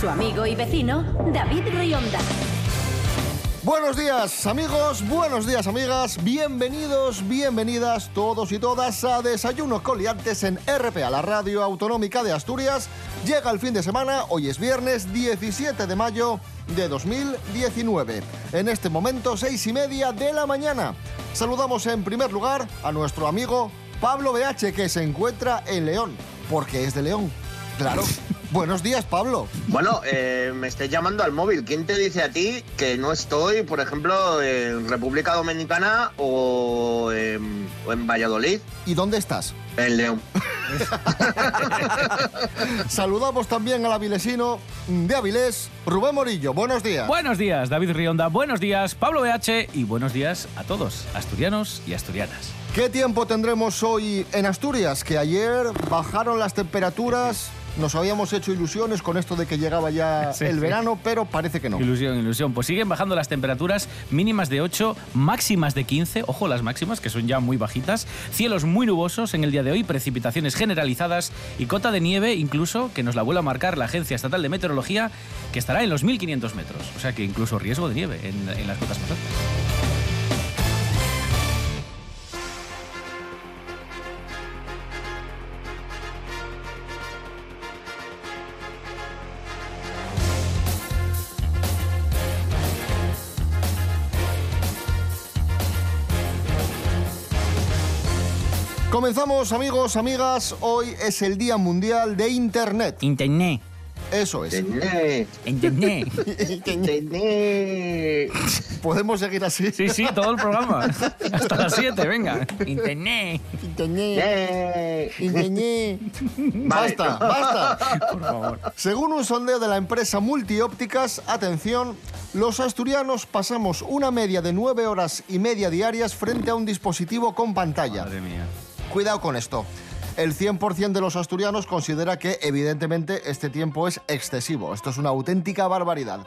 Su amigo y vecino, David Rionda. Buenos días amigos, buenos días amigas, bienvenidos, bienvenidas todos y todas a Desayuno Coliantes en RPA, la radio autonómica de Asturias. Llega el fin de semana, hoy es viernes 17 de mayo de 2019. En este momento, seis y media de la mañana. Saludamos en primer lugar a nuestro amigo Pablo BH que se encuentra en León, porque es de León. Claro. Buenos días, Pablo. Bueno, eh, me estoy llamando al móvil. ¿Quién te dice a ti que no estoy, por ejemplo, en República Dominicana o en, o en Valladolid? ¿Y dónde estás? En León. Saludamos también al avilesino de Avilés, Rubén Morillo. Buenos días. Buenos días, David Rionda. Buenos días, Pablo BH. Y buenos días a todos, asturianos y asturianas. ¿Qué tiempo tendremos hoy en Asturias? Que ayer bajaron las temperaturas. Nos habíamos hecho ilusiones con esto de que llegaba ya Sí, el sí. verano, pero parece que no. Ilusión, ilusión. Pues siguen bajando las temperaturas mínimas de 8, máximas de 15. Ojo las máximas, que son ya muy bajitas. Cielos muy nubosos en el día de hoy, precipitaciones generalizadas y cota de nieve, incluso, que nos la vuelve a marcar la Agencia Estatal de Meteorología, que estará en los 1500 metros. O sea que incluso riesgo de nieve en, en las cotas más altas. Comenzamos, amigos, amigas. Hoy es el Día Mundial de Internet. Internet. Eso es. Tené, Internet. tené. Podemos seguir así. Sí, sí, todo el programa. Hasta las 7, venga. Internet. Internet. Internet. Basta, basta. Por favor. Según un sondeo de la empresa Multiópticas, atención, los asturianos pasamos una media de nueve horas y media diarias frente a un dispositivo con pantalla. Madre mía. Cuidado con esto. El 100% de los asturianos considera que evidentemente este tiempo es excesivo. Esto es una auténtica barbaridad.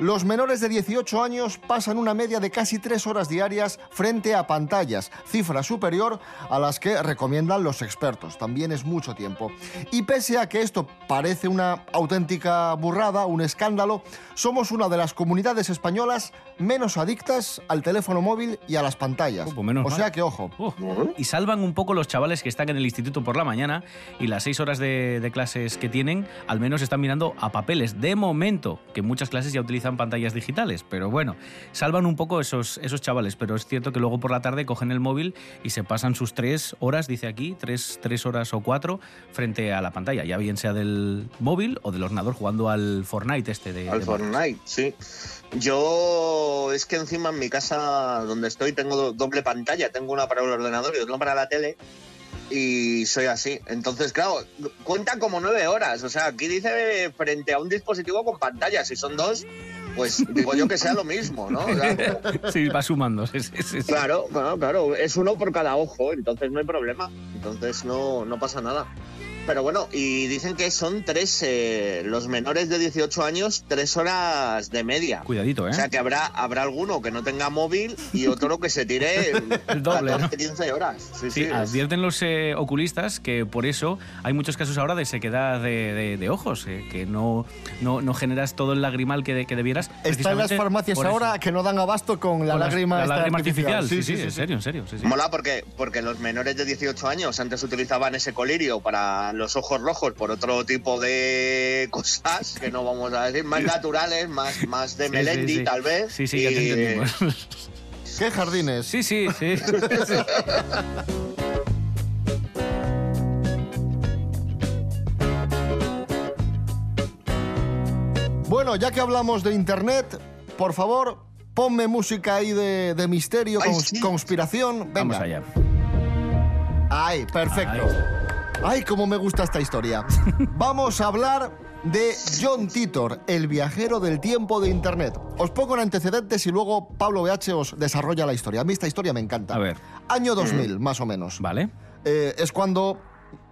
Los menores de 18 años pasan una media de casi 3 horas diarias frente a pantallas, cifra superior a las que recomiendan los expertos. También es mucho tiempo. Y pese a que esto parece una auténtica burrada, un escándalo, somos una de las comunidades españolas menos adictas al teléfono móvil y a las pantallas. Oh, pues menos o mal. sea que ojo. Uf. Y salvan un poco los chavales que están en el instituto por la mañana y las seis horas de, de clases que tienen, al menos están mirando a papeles. De momento, que muchas clases ya utilizan pantallas digitales, pero bueno, salvan un poco esos, esos chavales. Pero es cierto que luego por la tarde cogen el móvil y se pasan sus tres horas, dice aquí, tres, tres horas o cuatro, frente a la pantalla, ya bien sea del móvil o del ordenador jugando al Fortnite este de. Al de- Fortnite, sí. Yo es que encima en mi casa donde estoy tengo do- doble pantalla, tengo una para el ordenador y otra para la tele y soy así. Entonces, claro, cuenta como nueve horas. O sea, aquí dice frente a un dispositivo con pantalla. Si son dos, pues digo yo que sea lo mismo, ¿no? O sea, Sí, va sumando. sí, sí, sí. claro, claro, claro. Es uno por cada ojo, entonces no hay problema. Entonces no, no pasa nada. Pero bueno, y dicen que son tres, eh, los menores de 18 años, tres horas de media. Cuidadito, ¿eh? O sea que habrá, habrá alguno que no tenga móvil y otro que se tire El doble, 14, ¿no? 15 horas. Sí, Sí, sí, es- advierten los eh, oculistas que por eso hay muchos casos ahora de sequedad de, de- de ojos, eh, que no, no, no generas todo el lagrimal que, de- que debieras. Está en las farmacias ahora que no dan abasto con la Con lágrima, la esta lágrima artificial. Sí, sí, sí, en serio, en serio. sí, sí. Mola porque, porque los menores de 18 años antes utilizaban ese colirio para los ojos rojos por otro tipo de cosas que no vamos a decir, más naturales, más, más de Sí, Melendi sí. tal vez. Sí, sí, ya te y- entendimos. ¿Qué jardines? Sí, sí, sí. Bueno, ya que hablamos de internet, por favor, ponme música ahí de, de misterio, Ay, cons- sí. conspiración. Venga. Vamos allá. Ay, perfecto. Ay, cómo me gusta esta historia. Vamos a hablar de John Titor, el viajero del tiempo de Internet. Os pongo en antecedentes y luego Pablo BH os desarrolla la historia. A mí esta historia me encanta. A ver. Año 2000, más o menos. Vale. Eh, es cuando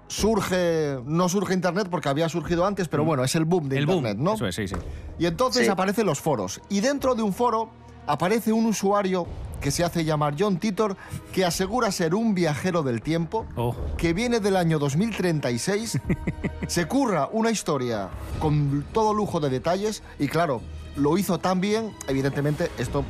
surge, no surge Internet porque había surgido antes, pero bueno, es el boom de Mm. El Internet, boom. ¿no? Eso es, sí, sí. Y entonces Sí. aparecen los foros. Y dentro de un foro aparece un usuario que se hace llamar John Titor, que asegura ser un viajero del tiempo, Oh. que viene del año 2036, se curra una historia con todo lujo de detalles y claro, lo hizo tan bien, evidentemente esto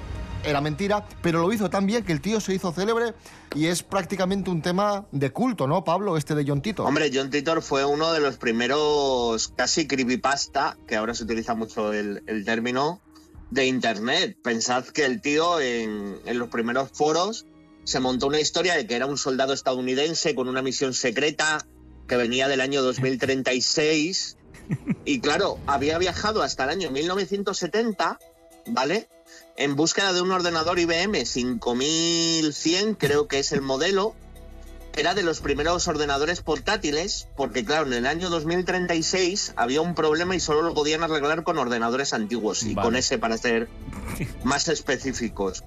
era mentira, pero lo hizo tan bien que el tío se hizo célebre y es prácticamente un tema de culto, ¿no, Pablo? Este de John Titor. Hombre, John Titor fue uno de los primeros casi creepypasta, que ahora se utiliza mucho el, el término, de Internet. Pensad que el tío en, en los primeros foros se montó una historia de que era un soldado estadounidense con una misión secreta que venía del año 2036 y claro, había viajado hasta el año 1970, ¿vale? En búsqueda de un ordenador IBM 5100, creo que es el modelo, era de los primeros ordenadores portátiles, porque claro, en el año 2036 había un problema y solo lo podían arreglar con ordenadores antiguos y Vale. con ese para ser más específicos.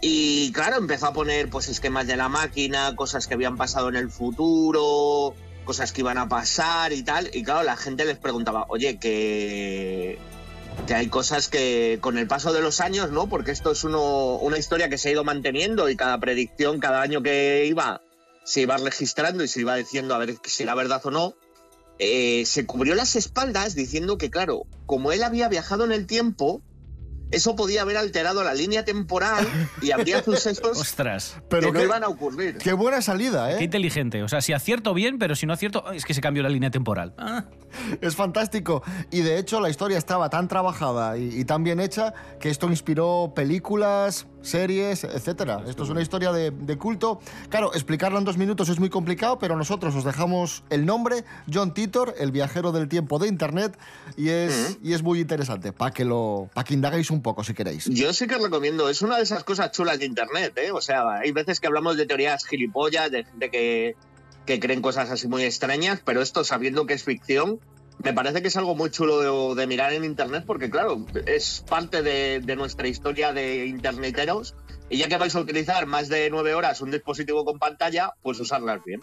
Y claro, empezó a poner pues esquemas de la máquina, cosas que habían pasado en el futuro, cosas que iban a pasar y tal. Y claro, la gente les preguntaba, oye, que, que hay cosas que con el paso de los años, ¿no? Porque esto es uno, una historia que se ha ido manteniendo y cada predicción, cada año que iba, se iba registrando y se iba diciendo a ver si era verdad o no. Eh, se cubrió las espaldas diciendo que, claro, como él había viajado en el tiempo, eso podía haber alterado la línea temporal y habría sucesos Ostras. Pero que no qué- iban a ocurrir. Qué buena salida, ¿eh? Qué inteligente. O sea, si acierto bien, pero si no acierto, es que se cambió la línea temporal. Ah. Es fantástico. Y de hecho la historia estaba tan trabajada y, y tan bien hecha que esto inspiró películas, series, etcétera. Esto es una historia de, de culto. Claro, explicarla en dos minutos es muy complicado, pero nosotros os dejamos el nombre, John Titor, el viajero del tiempo de Internet, y es, y es muy interesante, para que, lo, para que indaguéis un poco si queréis. Yo sí que recomiendo, es una de esas cosas chulas de internet, ¿eh? O sea, hay veces que hablamos de teorías gilipollas, de gente que, que creen cosas así muy extrañas, pero esto sabiendo que es ficción, me parece que es algo muy chulo de, mirar en internet porque, claro, es parte de, de nuestra historia de interneteros y ya que vais a utilizar más de nueve horas un dispositivo con pantalla, pues usarlas bien.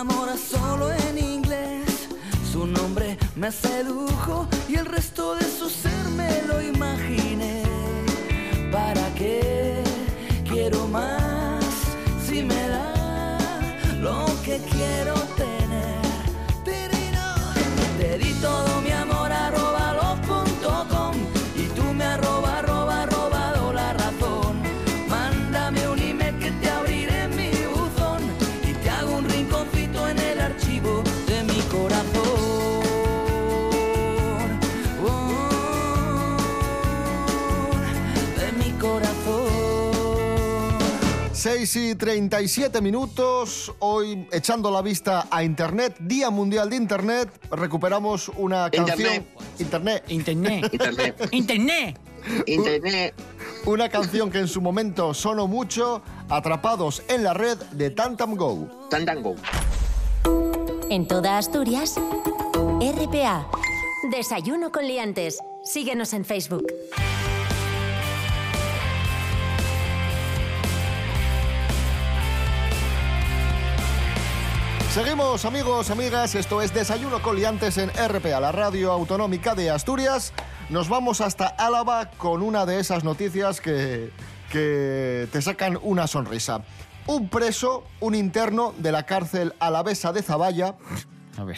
Amor solo en inglés. Su nombre me sedujo y el resto de su ser me lo imaginé. ¿Para qué quiero más si me da lo que quiero tener? Te di todo 6 y 37 minutos, hoy echando la vista a Internet, Día Mundial de Internet, recuperamos una canción... Internet. Internet. Internet. Internet. Internet. Una canción que en su momento sonó mucho, Atrapados en la red de Tantam Go. Tantango. En toda Asturias, RPA. Desayuno con liantes. Síguenos en Facebook. Seguimos amigos, amigas, esto es Desayuno Coliantes en RPA, la radio autonómica de Asturias. Nos vamos hasta Álava con una de esas noticias que, que te sacan una sonrisa. Un preso, un interno de la cárcel alavesa de Zaballa.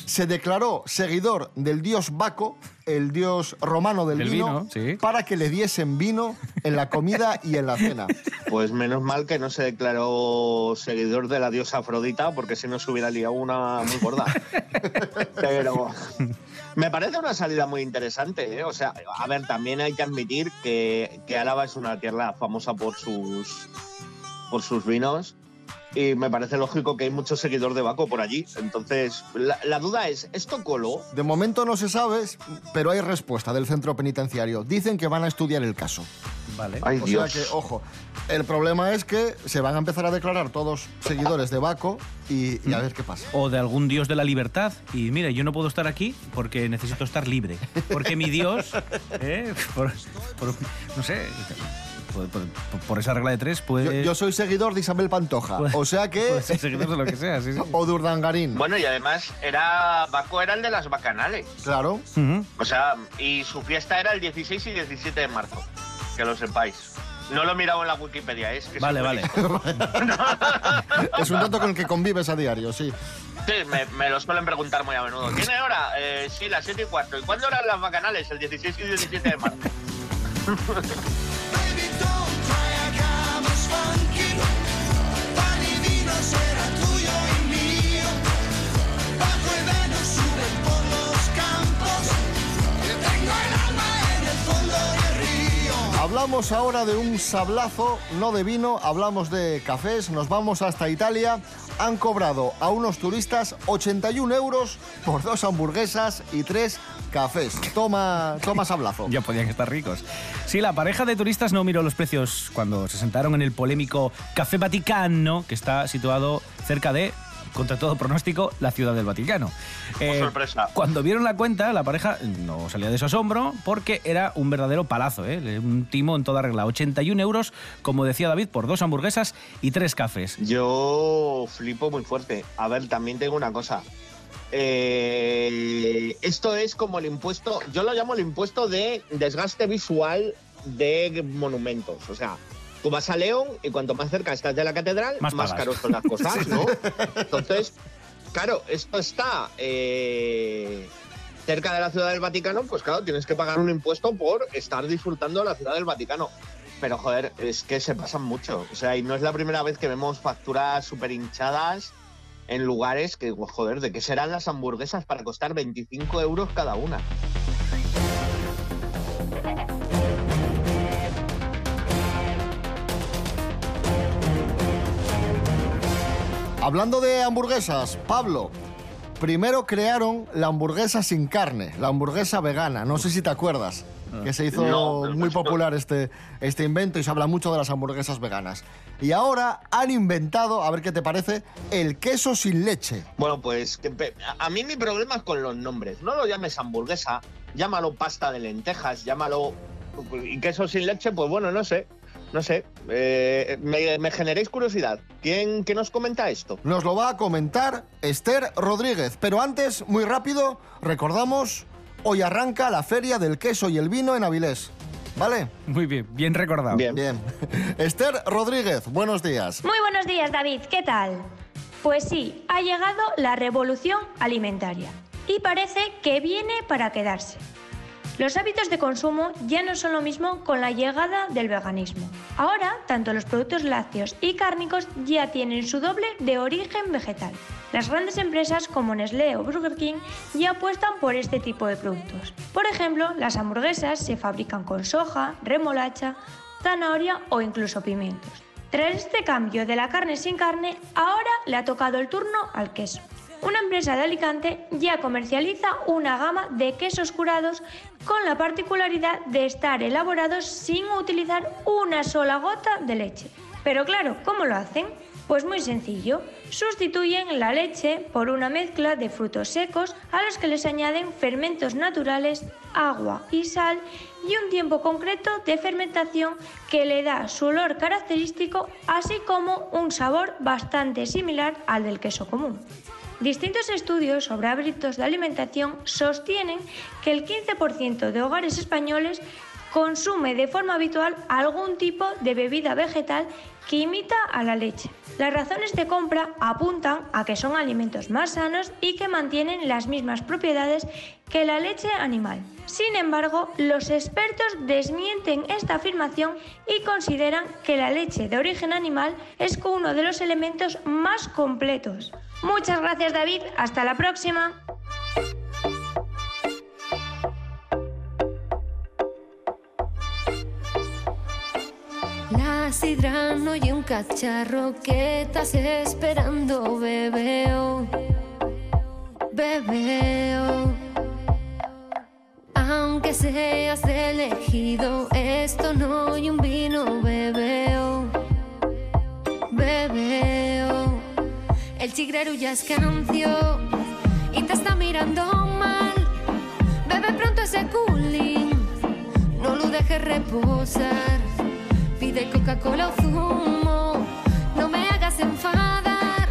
Se declaró seguidor del dios Baco, el dios romano del, Del vino, vino, sí. para que le diesen vino en la comida y en la cena. Pues menos mal que no se declaró seguidor de la diosa Afrodita, porque si no se hubiera liado una muy gorda. Pero me parece una salida muy interesante. ¿eh? O sea, a ver, también hay que admitir que, que Álava es una tierra famosa por sus, por sus vinos. Y me parece lógico que hay mucho seguidor de Baco por allí. Entonces, la, la duda es, ¿esto coló? De momento no se sabe, pero hay respuesta del centro penitenciario. Dicen que van a estudiar el caso. Vale. Ay, O Dios. sea que, ojo, el problema es que se van a empezar a declarar todos seguidores de Baco y, y a ver qué pasa. O de algún dios de la libertad. Y mira, yo no puedo estar aquí porque necesito estar libre. Porque mi dios, ¿eh? por, por- no sé, por, por- por esa regla de tres Yo, puede, yo soy seguidor de Isabel Pantoja, puede- o sea que... ser seguidor de lo que sea. Sí, sí. O de Urdangarín, Bueno, y además era Baco era el de las bacanales. claro. O sea, y su fiesta era el 16 y 17 de marzo, que lo sepáis. No lo he mirado en la Wikipedia, es que Vale, sí, vale. Es un dato con el que convives a diario, sí. Sí, me, me lo suelen preguntar muy a menudo. ¿Tiene hora? Eh, sí, las 7 y cuarto. ¿Y cuándo eran las bacanales? El 16 y 17 de marzo. Hablamos ahora de un sablazo, no de vino, hablamos de cafés, nos vamos hasta Italia. Han cobrado a unos turistas 81 euros por dos hamburguesas y tres cafés. Toma, toma sablazo. Ya podían estar ricos. Sí, la pareja de turistas no miró los precios cuando se sentaron en el polémico Café Vaticano, que está situado cerca de, contra todo pronóstico, la ciudad del Vaticano. Eh, sorpresa. Cuando vieron la cuenta, la pareja no salía de su asombro porque era un verdadero palazo, ¿eh? un timo en toda regla. 81 euros, como decía David, por dos hamburguesas y tres cafés. Yo flipo muy fuerte. A ver, también tengo una cosa. Eh, esto es como el impuesto, yo lo llamo el impuesto de desgaste visual de monumentos. O sea, tú vas a León y cuanto más cerca estás de la catedral, Más caros son las cosas, ¿no? Entonces, claro, esto está eh, cerca de la Ciudad del Vaticano, pues claro, tienes que pagar un impuesto por estar disfrutando de la Ciudad del Vaticano. Pero joder, es que se pasan mucho. O sea, y no es la primera vez que vemos facturas súper hinchadas en lugares que, joder, ¿de qué serán las hamburguesas para costar 25 euros cada una? Hablando de hamburguesas, Pablo, primero crearon la hamburguesa sin carne, la hamburguesa vegana. No sé si te acuerdas, que se hizo No, muy popular este, este invento y se habla mucho de las hamburguesas veganas. Y ahora han inventado, a ver qué te parece, el queso sin leche. Bueno, pues a mí mi problema es con los nombres. No lo llames hamburguesa, llámalo pasta de lentejas, llámalo... Y queso sin leche, pues bueno, no sé. No sé. Eh, me, me generéis curiosidad. ¿Quién, ¿Quién nos comenta esto? Nos lo va a comentar Esther Rodríguez. Pero antes, muy rápido, recordamos, hoy arranca la Feria del Queso y el Vino en Avilés. ¿Vale? Muy bien, bien recordado. Bien. Bien. Esther Rodríguez, buenos días. Muy buenos días, David. ¿Qué tal? Pues sí, ha llegado la revolución alimentaria y parece que viene para quedarse. Los hábitos de consumo ya no son lo mismo con la llegada del veganismo. Ahora, tanto los productos lácteos y cárnicos ya tienen su doble de origen vegetal. Las grandes empresas como Nestlé o Burger King ya apuestan por este tipo de productos. Por ejemplo, las hamburguesas se fabrican con soja, remolacha, zanahoria o incluso pimientos. Tras este cambio de la carne sin carne, ahora le ha tocado el turno al queso. Una empresa de Alicante ya comercializa una gama de quesos curados con la particularidad de estar elaborados sin utilizar una sola gota de leche. Pero claro, ¿cómo lo hacen? Pues muy sencillo, sustituyen la leche por una mezcla de frutos secos a los que les añaden fermentos naturales, agua y sal y un tiempo concreto de fermentación que le da su olor característico así como un sabor bastante similar al del queso común. Distintos estudios sobre hábitos de alimentación sostienen que el 15% de hogares españoles consume de forma habitual algún tipo de bebida vegetal que imita a la leche. Las razones de compra apuntan a que son alimentos más sanos y que mantienen las mismas propiedades que la leche animal. Sin embargo, los expertos desmienten esta afirmación y consideran que la leche de origen animal es uno de los elementos más completos. Muchas gracias David, hasta la próxima. La sidra no y un cacharro que estás esperando, bebeo, bebeo. Aunque seas elegido, esto no y un vino, bebeo, bebeo. El chigrero ya es cancio y te está mirando mal. Bebe pronto ese cooling, no lo dejes reposar. Pide Coca-Cola o zumo, no me hagas enfadar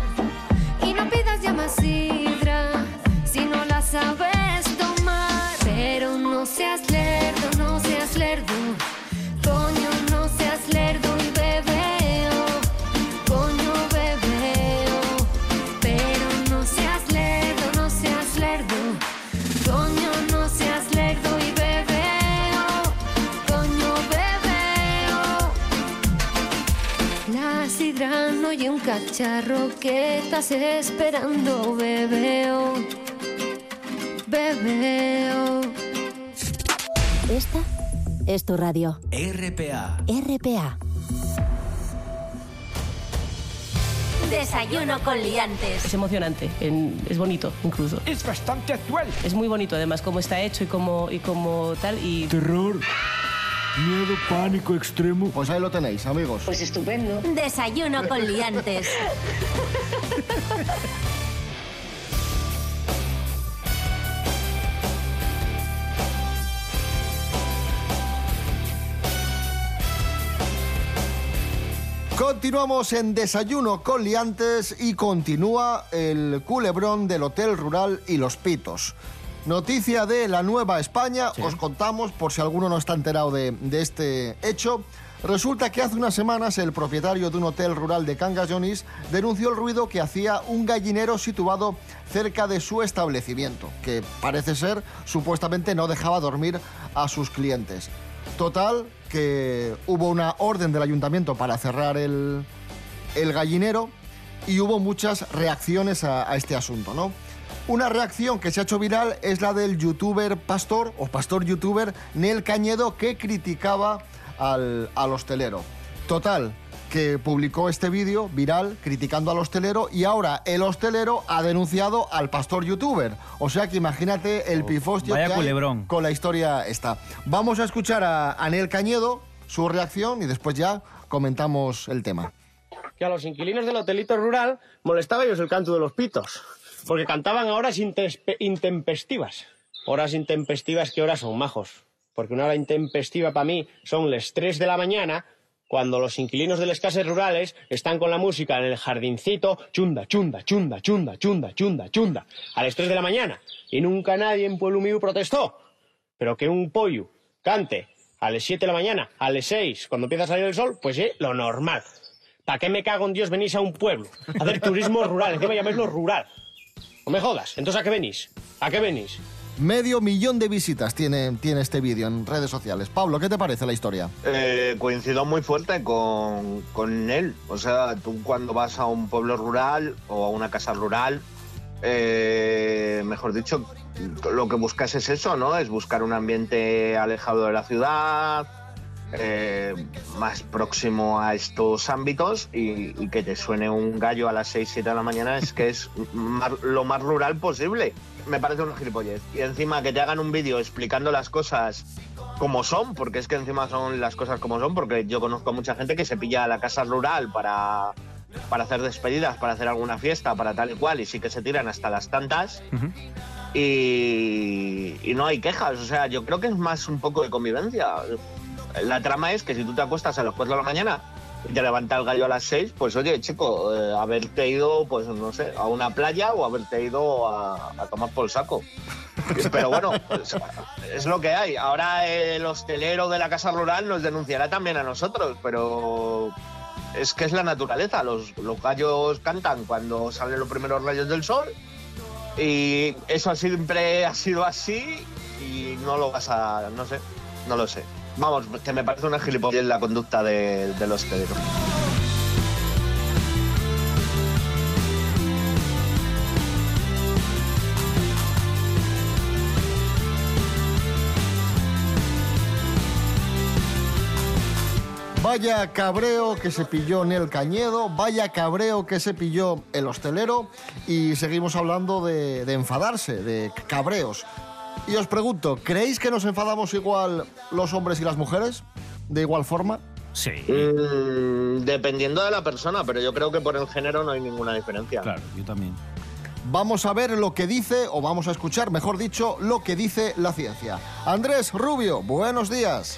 y no pidas ya más y un cacharro que estás esperando, bebeo, bebeo. Esta es tu radio. RPA. RPA. Desayuno con liantes. Es emocionante, en- es bonito incluso. Es bastante actual. Es muy bonito además cómo está hecho y cómo, y cómo tal y... Terror. Miedo, pánico extremo. Pues ahí lo tenéis, amigos. Pues estupendo. Desayuno con liantes. Continuamos en Desayuno con Liantes y continúa el culebrón del Hotel Rural y los Pitos. Noticia de la Nueva España, os contamos por si alguno no está enterado de, de este hecho. Resulta que hace unas semanas el propietario de un hotel rural de Cangas denunció el ruido que hacía un gallinero situado cerca de su establecimiento, que parece ser supuestamente no dejaba dormir a sus clientes. Total, que hubo una orden del ayuntamiento para cerrar el, el gallinero y hubo muchas reacciones a, a este asunto, ¿no? Una reacción que se ha hecho viral es la del youtuber pastor o pastor youtuber Nel Cañedo que criticaba al, al hostelero. Total, que publicó este vídeo viral criticando al hostelero y ahora el hostelero ha denunciado al pastor youtuber. O sea que imagínate el pifostio vaya que hay culebrón. con la historia esta. Vamos a escuchar a Anel Cañedo, su reacción y después ya comentamos el tema. que a los inquilinos del hotelito rural molestaba ellos el canto de los pitos, porque cantaban a horas intempestivas. Horas intempestivas, ¿qué horas son, majos? Porque una hora intempestiva para mí son las 3 de la mañana, cuando los inquilinos de las casas rurales están con la música en el jardincito, chunda, chunda, chunda, chunda, chunda, chunda, chunda, a las 3 de la mañana. Y nunca nadie en Pueblo Mío protestó. Pero que un pollo cante a las 7 de la mañana, a las 6, cuando empieza a salir el sol, pues sí, lo normal. ¿Para qué me cago en Dios venís a un pueblo? A hacer turismo rural, encima llaméislo rural. No me jodas, entonces ¿a qué venís? ¿A qué venís? Medio millón de visitas tiene, tiene este vídeo en redes sociales. Pablo, ¿qué te parece la historia? Eh, coincido muy fuerte con, con él. O sea, tú cuando vas a un pueblo rural o a una casa rural, eh, mejor dicho, lo que buscas es eso, ¿no? Es buscar un ambiente alejado de la ciudad, eh, más próximo a estos ámbitos y, y que te suene un gallo a las 6, 7 de la mañana es que es más- lo más rural posible. Me parece una gilipollez. Y encima que te hagan un vídeo explicando las cosas como son, porque es que encima son las cosas como son, porque yo conozco a mucha gente que se pilla a la casa rural para, para hacer despedidas, para hacer alguna fiesta, para tal y cual, y sí que se tiran hasta las tantas y, y no hay quejas. O sea, yo creo que es más un poco de convivencia. La trama es que si tú te acuestas a las 4 de la mañana y te levanta el gallo a las 6, pues oye, chico, eh, haberte ido, pues no sé, a una playa o haberte ido a, a tomar por el saco. Pero bueno, pues, es lo que hay. Ahora el hostelero de la casa rural nos denunciará también a nosotros, pero es que es la naturaleza. Los, los gallos cantan cuando salen los primeros rayos del sol y eso siempre ha sido así y no lo vas a, no sé, no lo sé. Vamos, que me parece una gilipollez la conducta de, de los hosteleros. Vaya cabreo que se pilló Nel Cañedo, vaya cabreo que se pilló el hostelero y seguimos hablando de enfadarse, de cabreos. Y os pregunto, ¿creéis que nos enfadamos igual los hombres y las mujeres? ¿De igual forma? Sí. Mm, dependiendo de la persona, pero yo creo que por el género no hay ninguna diferencia. Claro, yo también. Vamos a ver lo que dice, o vamos a escuchar, mejor dicho, lo que dice la ciencia. Andrés Rubio, buenos días.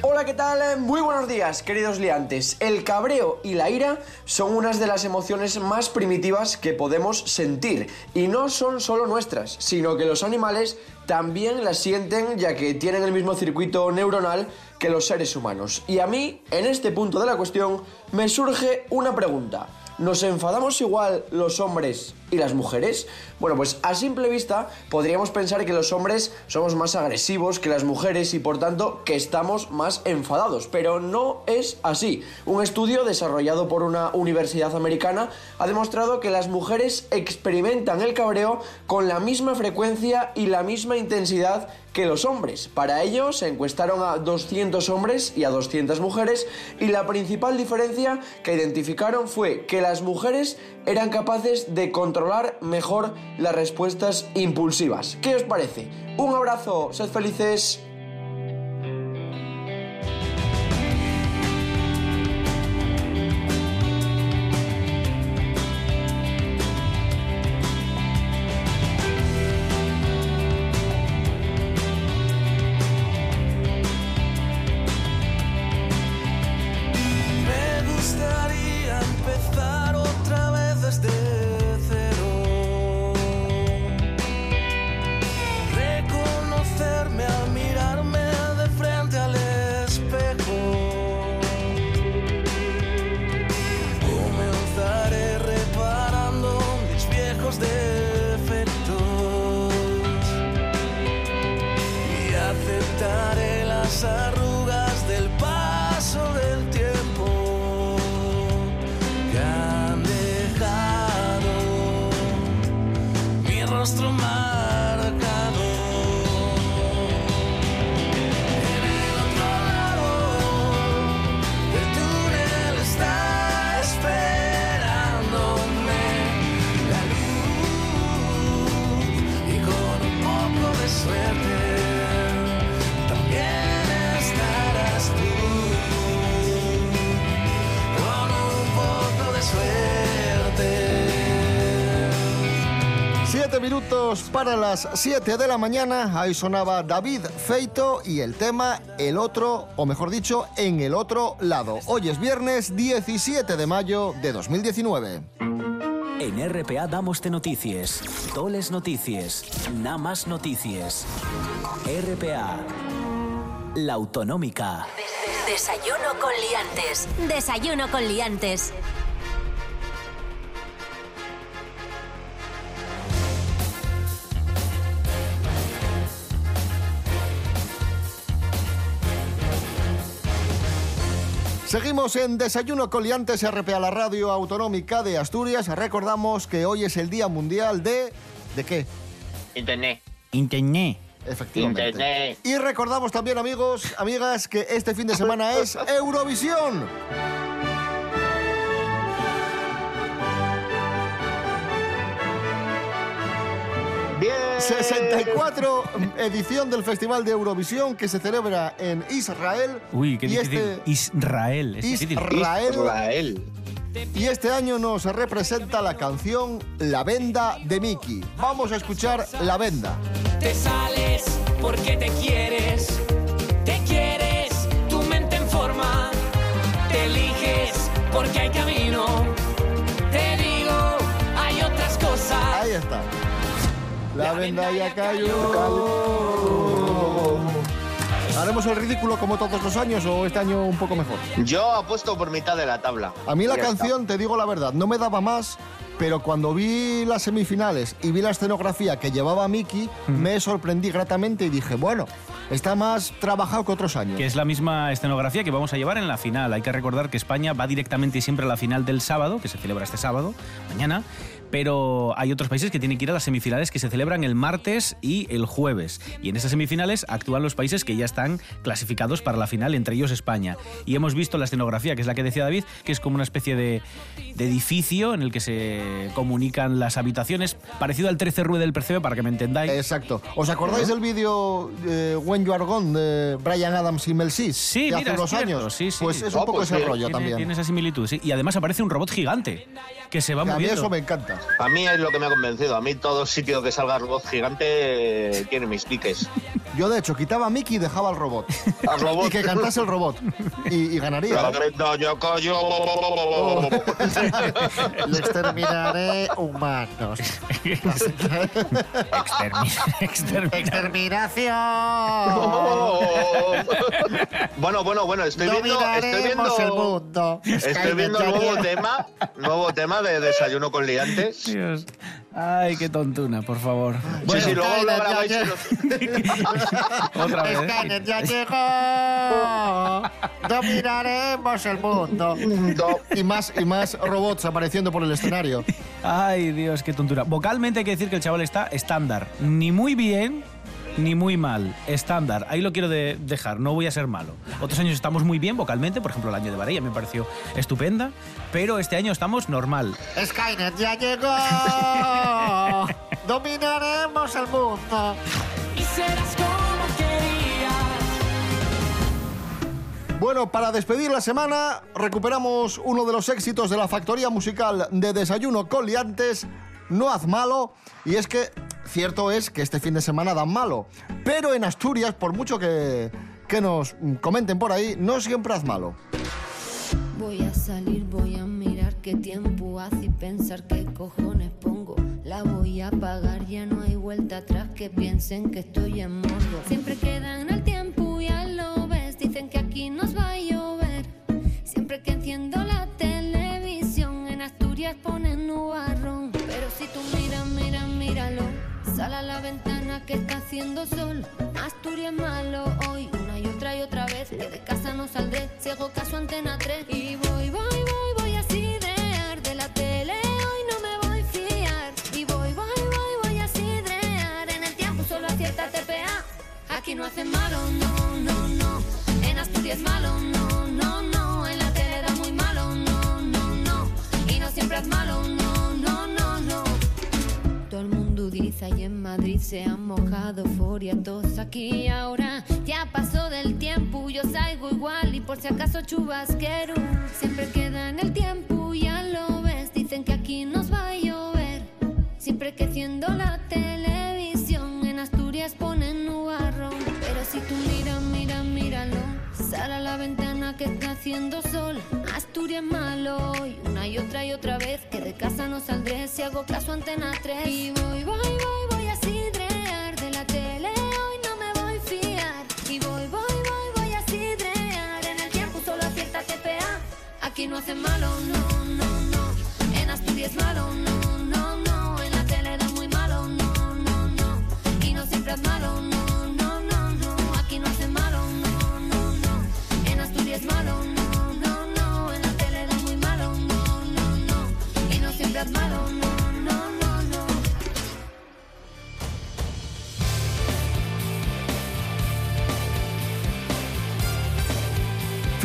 Hola, ¿qué tal? Muy buenos días, queridos liantes. El cabreo y la ira son unas de las emociones más primitivas que podemos sentir. Y no son solo nuestras, sino que los animales también las sienten ya que tienen el mismo circuito neuronal que los seres humanos. Y a mí, en este punto de la cuestión, me surge una pregunta. ¿Nos enfadamos igual los hombres y las mujeres? Bueno, pues a simple vista podríamos pensar que los hombres somos más agresivos que las mujeres y por tanto que estamos más enfadados, pero no es así. Un estudio desarrollado por una universidad americana ha demostrado que las mujeres experimentan el cabreo con la misma frecuencia y la misma intensidad que los hombres. Para ello se encuestaron a 200 hombres y a 200 mujeres y la principal diferencia que identificaron fue que las mujeres eran capaces de controlar mejor las respuestas impulsivas. ¿Qué os parece? Un abrazo, sed felices. Para las 7 de la mañana. Ahí sonaba David Feito y el tema El otro, o mejor dicho, en el otro lado. Hoy es viernes 17 de mayo de 2019. En RPA damos de noticias, toles noticias, nada más noticias. RPA, la autonómica. Desayuno con liantes. Desayuno con liantes. Seguimos en Desayuno Coliantes RPA, la radio autonómica de Asturias. Recordamos que hoy es el Día Mundial de... ¿De qué? Internet. Internet. Efectivamente. Internet. Y recordamos también, amigos, amigas, que este fin de semana es Eurovisión. 64 edición del Festival de Eurovisión que se celebra en Israel. Uy, qué Y difícil. este- Israel. Es. Israel. Israel. Y este año nos representa la canción La Venda de Mickey. Vamos a escuchar La Venda. Te sales porque te quieres, te quieres, tu mente en forma, te eliges porque hay camino, te digo, hay otras cosas. Ahí está. La venda ya cayó. ¿Haremos el ridículo como todos los años o este año un poco mejor? Yo apuesto por mitad de la tabla. A mí la Ya está. canción, te digo la verdad, no me daba más, pero cuando vi las semifinales y vi la escenografía que llevaba Miki, me sorprendí gratamente y dije, bueno, está más trabajado que otros años. Que es la misma escenografía que vamos a llevar en la final. Hay que recordar que España va directamente siempre a la final del sábado, que se celebra este sábado, mañana. Pero hay otros países que tienen que ir a las semifinales que se celebran el martes y el jueves. Y en esas semifinales actúan los países que ya están clasificados para la final, entre ellos España. Y hemos visto la escenografía, que es la que decía David, que es como una especie de, de edificio en el que se comunican las habitaciones, parecido al 13 Rue del Percebe, para que me entendáis. Exacto. ¿Os acordáis del vídeo eh, When You Are Gone de Brian Adams y Mel C? Sí, de mira, hace unos cierto, años. sí, sí. Pues es un Oh, poco pues ese rollo tiene- también. Tiene esa similitud, sí. Y además aparece un robot gigante que se va a mí moviendo. eso me encanta. A mí es lo que me ha convencido. A mí todo sitio que salga robot gigante eh, tiene mis piques. Yo, de hecho, quitaba a Mickey y dejaba al robot. Al robot. y que cantase el robot. Y, y ganaría. La grita yo. Y exterminaré humanos. Exterminación. Bueno, bueno, bueno, estoy viendo, estoy viendo, el mundo. estoy viendo ya nuevo tema, nuevo tema de desayuno con liantes. Dios. Ay, qué tontuna, por favor. sí, sí, luego lo grabáis. Otra vez. Skynet ya llegó. Dominaremos el mundo. Y más, y más robots apareciendo por el escenario. Ay, Dios, qué tontura. Vocalmente hay que decir que el chaval está estándar. Ni muy bien, ni muy mal. Estándar. Ahí lo quiero de- dejar. No voy a ser malo. Otros años estamos muy bien vocalmente. Por ejemplo, el año de Varela me pareció estupenda. Pero este año estamos normal. Skynet ya llegó. Dominaremos el mundo. Y serás Bueno, para despedir la semana, recuperamos uno de los éxitos de la factoría musical de Desayuno con Liantes, No haz malo, y es que cierto es que este fin de semana dan malo, pero en Asturias, por mucho que, que nos comenten por ahí, no siempre haz malo. Voy a salir, voy a mirar qué tiempo hace y pensar qué cojones pongo. La voy a pagar, ya no hay vuelta atrás que piensen que estoy en modo. Siempre quedan A la ventana que está haciendo sol. Asturias malo hoy, una y otra y otra vez. Que de casa no saldré, si caso antena 3. Y voy, voy, voy, voy a sidrear. De la tele hoy no me voy a fiar. Y voy, voy, voy, voy a sidrear. En el tiempo solo acierta TPA. Aquí no hacen malo, no, no, no. En Asturias malo, no, no, no. En la tele da muy malo, no, no, no. Y no siempre es malo, y en Madrid se han mojado euforia todos aquí y ahora. Ya pasó del tiempo yo salgo igual. Y por si acaso chubasquero siempre queda en el tiempo ya lo ves. Dicen que aquí nos va a llover. Siempre que enciendo la televisión en Asturias ponen nubarrón. Pero si tú miras mira míralo sal a la ventana que está haciendo sol Asturias malo. Hoy una y otra y otra vez que de casa no saldré si hago caso a antena 3 y voy voy voy voy a sidrear. De la tele hoy no me voy a fiar. Y voy voy voy voy a sidrear. En el tiempo solo acierta TPA aquí no hacen malo no no no. En Asturias malo no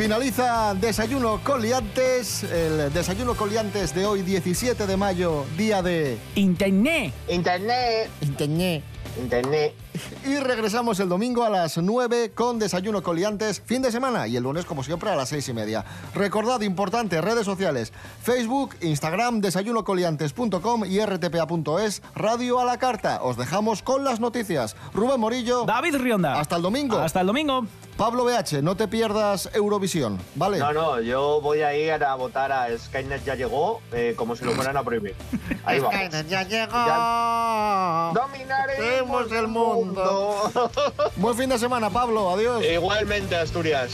Finaliza Desayuno con Liantes, el Desayuno con Liantes de hoy, 17 de mayo, día de... Internet. Internet. Internet. Internet. Y regresamos el domingo a las 9 con Desayuno con Liantes, fin de semana, y el lunes, como siempre, a las 6 y media. Recordad, importante, redes sociales, Facebook, Instagram, desayunocoliantes.com y rtpa.es, Radio a la Carta. Os dejamos con las noticias. Rubén Morillo. David Rionda. Hasta el domingo. Hasta el domingo. Pa' Pablo BH, no te pierdas Eurovisión, ¿vale? No, no, yo voy a ir a votar a Skynet ya llegó, eh, como si lo fueran a prohibir. Ahí vamos. Skynet ya llegó. Dominaremos el mundo. Buen fin de semana, Pablo. Adiós. Igualmente, Asturias.